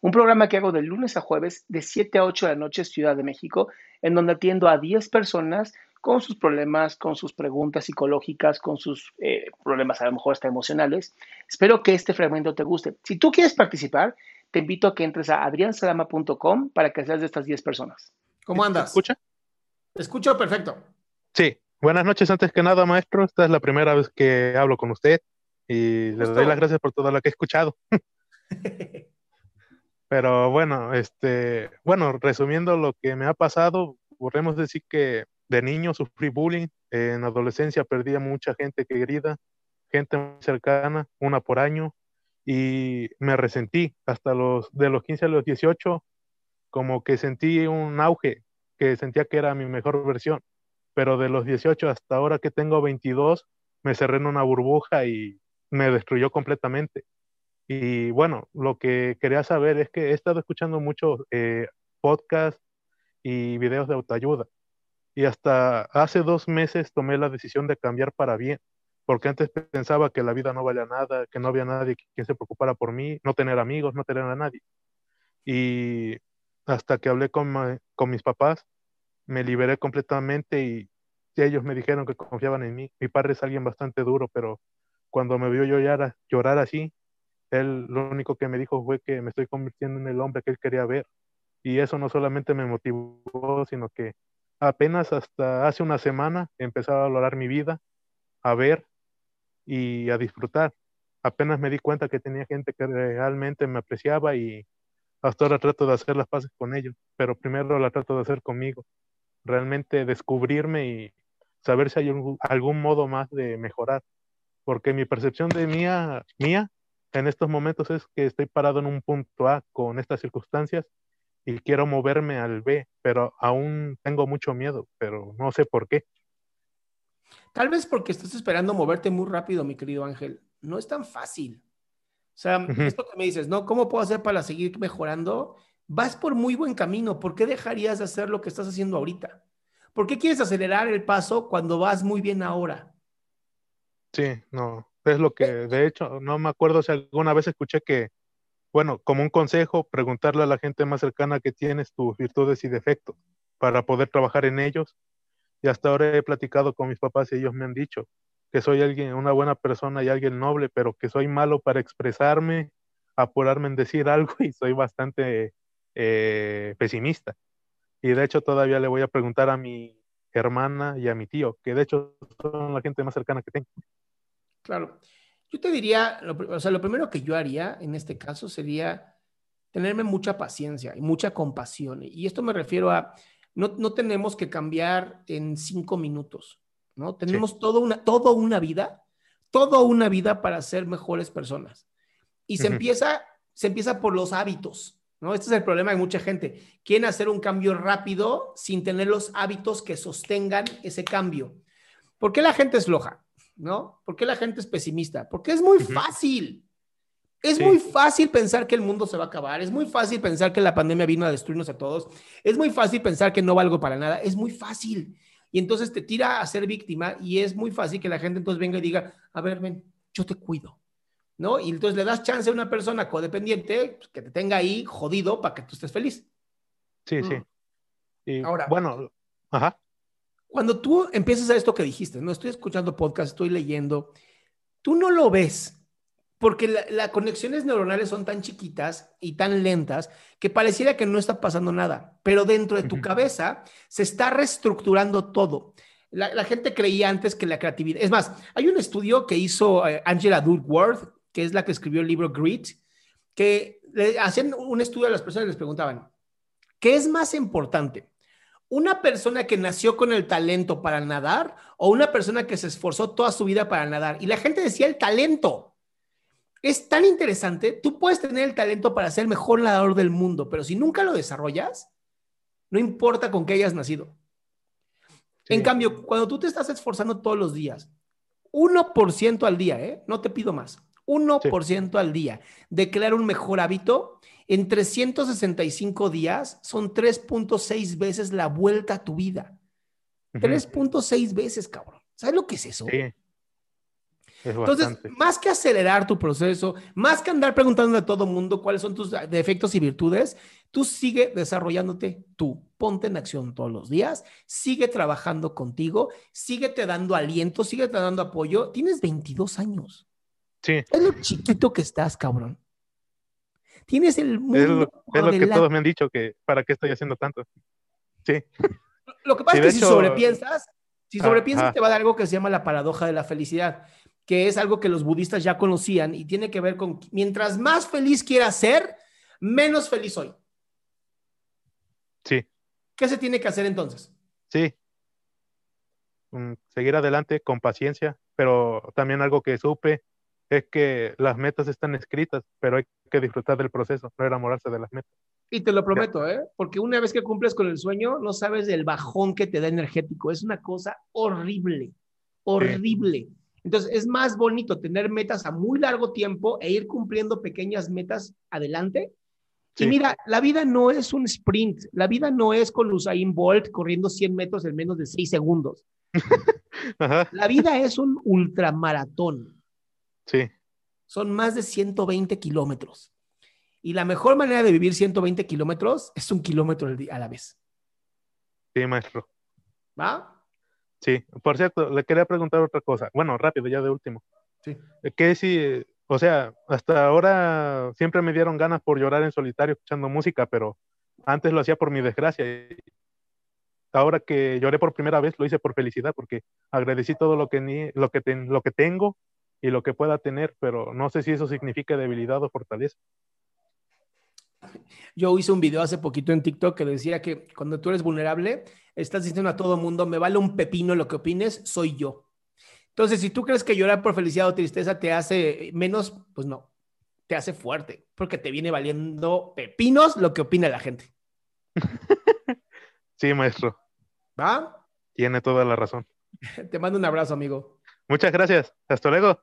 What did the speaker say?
Un programa que hago de lunes a jueves de 7 a 8 de la noche Ciudad de México, en donde atiendo a 10 personas con sus problemas, con sus preguntas psicológicas, con sus eh, problemas a lo mejor hasta emocionales. Espero que este fragmento te guste. Si tú quieres participar, te invito a que entres a adriansalama.com para que seas de estas 10 personas. ¿Cómo andas? escucha? Te escucho perfecto. Sí. Buenas noches, antes que nada, maestro. Esta es la primera vez que hablo con usted y le doy las gracias por todo lo que he escuchado. Pero bueno, este, bueno, resumiendo lo que me ha pasado, podemos decir que de niño sufrí bullying, en adolescencia perdí a mucha gente querida, gente muy cercana, una por año, y me resentí hasta los, de los 15 a los 18, como que sentí un auge, que sentía que era mi mejor versión, pero de los 18 hasta ahora que tengo 22, me cerré en una burbuja y me destruyó completamente. Y bueno, lo que quería saber es que he estado escuchando muchos eh, podcasts y videos de autoayuda. Y hasta hace dos meses tomé la decisión de cambiar para bien, porque antes pensaba que la vida no valía nada, que no había nadie que se preocupara por mí, no tener amigos, no tener a nadie. Y hasta que hablé con, con mis papás, me liberé completamente y ellos me dijeron que confiaban en mí. Mi padre es alguien bastante duro, pero cuando me vio llorar, llorar así, él lo único que me dijo fue que me estoy convirtiendo en el hombre que él quería ver. Y eso no solamente me motivó, sino que apenas hasta hace una semana empezaba a valorar mi vida, a ver y a disfrutar. Apenas me di cuenta que tenía gente que realmente me apreciaba y hasta ahora trato de hacer las paces con ellos, pero primero la trato de hacer conmigo. Realmente descubrirme y saber si hay algún modo más de mejorar. Porque mi percepción de mía, mía en estos momentos es que estoy parado en un punto A con estas circunstancias y quiero moverme al B, pero aún tengo mucho miedo, pero no sé por qué. Tal vez porque estás esperando moverte muy rápido, mi querido Ángel. No es tan fácil. O sea, esto que me dices, ¿no? ¿Cómo puedo hacer para seguir mejorando? Vas por muy buen camino. ¿Por qué dejarías de hacer lo que estás haciendo ahorita? ¿Por qué quieres acelerar el paso cuando vas muy bien ahora? Sí, no, es lo que, de hecho, no me acuerdo si alguna vez escuché que, bueno, como un consejo, preguntarle a la gente más cercana que tienes tus virtudes y defectos para poder trabajar en ellos. Y hasta ahora he platicado con mis papás y ellos me han dicho que soy alguien, una buena persona y alguien noble, pero que soy malo para expresarme, apurarme en decir algo y soy bastante eh, pesimista. Y de hecho todavía le voy a preguntar a mi hermana y a mi tío, que de hecho son la gente más cercana que tengo. Claro. Yo te diría, o sea, lo primero que yo haría en este caso sería tenerme mucha paciencia y mucha compasión. Y esto me refiero a, no, no tenemos que cambiar en cinco minutos, ¿no? Tenemos toda, una, toda una vida, toda una vida para ser mejores personas. Y se, empieza, se empieza por los hábitos, ¿no? Este es el problema de mucha gente. Quieren hacer un cambio rápido sin tener los hábitos que sostengan ese cambio. ¿Por qué la gente es floja? ¿No? ¿Por qué la gente es pesimista? Porque es muy fácil. Es muy fácil pensar que el mundo se va a acabar, es muy fácil pensar que la pandemia vino a destruirnos a todos, es muy fácil pensar que no valgo para nada, es muy fácil. y entonces te tira a ser víctima y es muy fácil que la gente entonces venga y diga, a ver, ven, yo te cuido, ¿no? Y entonces le das chance a una persona codependiente pues, que te tenga ahí jodido para que tú estés feliz. Sí, sí. Mm. Y Ahora- bueno, ajá. Cuando tú empiezas a esto que dijiste, no estoy escuchando podcast, estoy leyendo, tú no lo ves porque la- las conexiones neuronales son tan chiquitas y tan lentas que pareciera que no está pasando nada, pero dentro de tu cabeza se está reestructurando todo. La, la gente creía antes que la creatividad, es más, hay un estudio que hizo eh, Angela Duckworth, que es la que escribió el libro Grit, que le hacían un estudio a las personas y les preguntaban, ¿qué es más importante? ¿Una persona que nació con el talento para nadar o una persona que se esforzó toda su vida para nadar? Y la gente decía el talento. Es tan interesante, tú puedes tener el talento para ser el mejor nadador del mundo, pero si nunca lo desarrollas, no importa con qué hayas nacido. Sí. En cambio, cuando tú te estás esforzando todos los días, 1% al día, ¿eh? no te pido más, 1% al día de crear un mejor hábito, en 365 días son 3.6 veces la vuelta a tu vida. Ujú. 3.6 veces, cabrón. ¿Sabes lo que es eso? Sí. Es Entonces, bastante. más que acelerar tu proceso, más que andar preguntándole a todo mundo cuáles son tus defectos y virtudes, tú sigue desarrollándote tú. Ponte en acción todos los días, sigue trabajando contigo, síguete dando aliento, síguete dando apoyo. Tienes 22 años. Sí, Es lo chiquito que estás, cabrón. Tienes el es mundo. lo, es lo que todos me han dicho, que para qué estoy haciendo tanto. Sí, Lo que pasa Sí, es que si sobrepiensas, si Ah, sobrepiensas ajá. te va a dar algo que se llama la paradoja de la felicidad, que es algo que los budistas ya conocían y tiene que ver con mientras más feliz quieras ser, menos feliz soy. sí, ¿Qué se tiene que hacer entonces? sí. Mm, Seguir adelante con paciencia, pero también algo que supe es que las metas están escritas, pero hay que disfrutar del proceso, no enamorarse de las metas. Y te lo prometo, ¿eh? Porque una vez que cumples con el sueño, no sabes del bajón que te da energético. Es una cosa horrible, horrible. Entonces, es más bonito tener metas a muy largo tiempo e ir cumpliendo pequeñas metas adelante. Y mira, la vida no es un sprint. La vida no es con Usain Bolt corriendo 100 metros en menos de 6 segundos. Ajá, La vida es un ultramaratón. Sí, Son más de 120 kilómetros. Y la mejor manera de vivir 120 kilómetros es un kilómetro a la vez. sí, maestro. ¿Va? Sí, por cierto, le quería preguntar otra cosa. Bueno, rápido, ya de último. Sí. Que si, o sea, hasta ahora siempre me dieron ganas por llorar en solitario escuchando música, pero antes lo hacía por mi desgracia. Ahora que lloré por primera vez, lo hice por felicidad, porque agradecí todo lo que, ni, lo que, ten- lo que tengo y lo que pueda tener, pero no sé si eso significa debilidad o fortaleza. Yo hice un video hace poquito en TikTok que decía que cuando tú eres vulnerable, estás diciendo a todo mundo, me vale un pepino lo que opines, soy yo. Entonces, si tú crees que llorar por felicidad o tristeza te hace menos, pues no, te hace fuerte, porque te viene valiendo pepinos lo que opina la gente. Sí, maestro, ¿Va? tiene toda la razón. Te mando un abrazo, amigo. Muchas gracias. Hasta luego.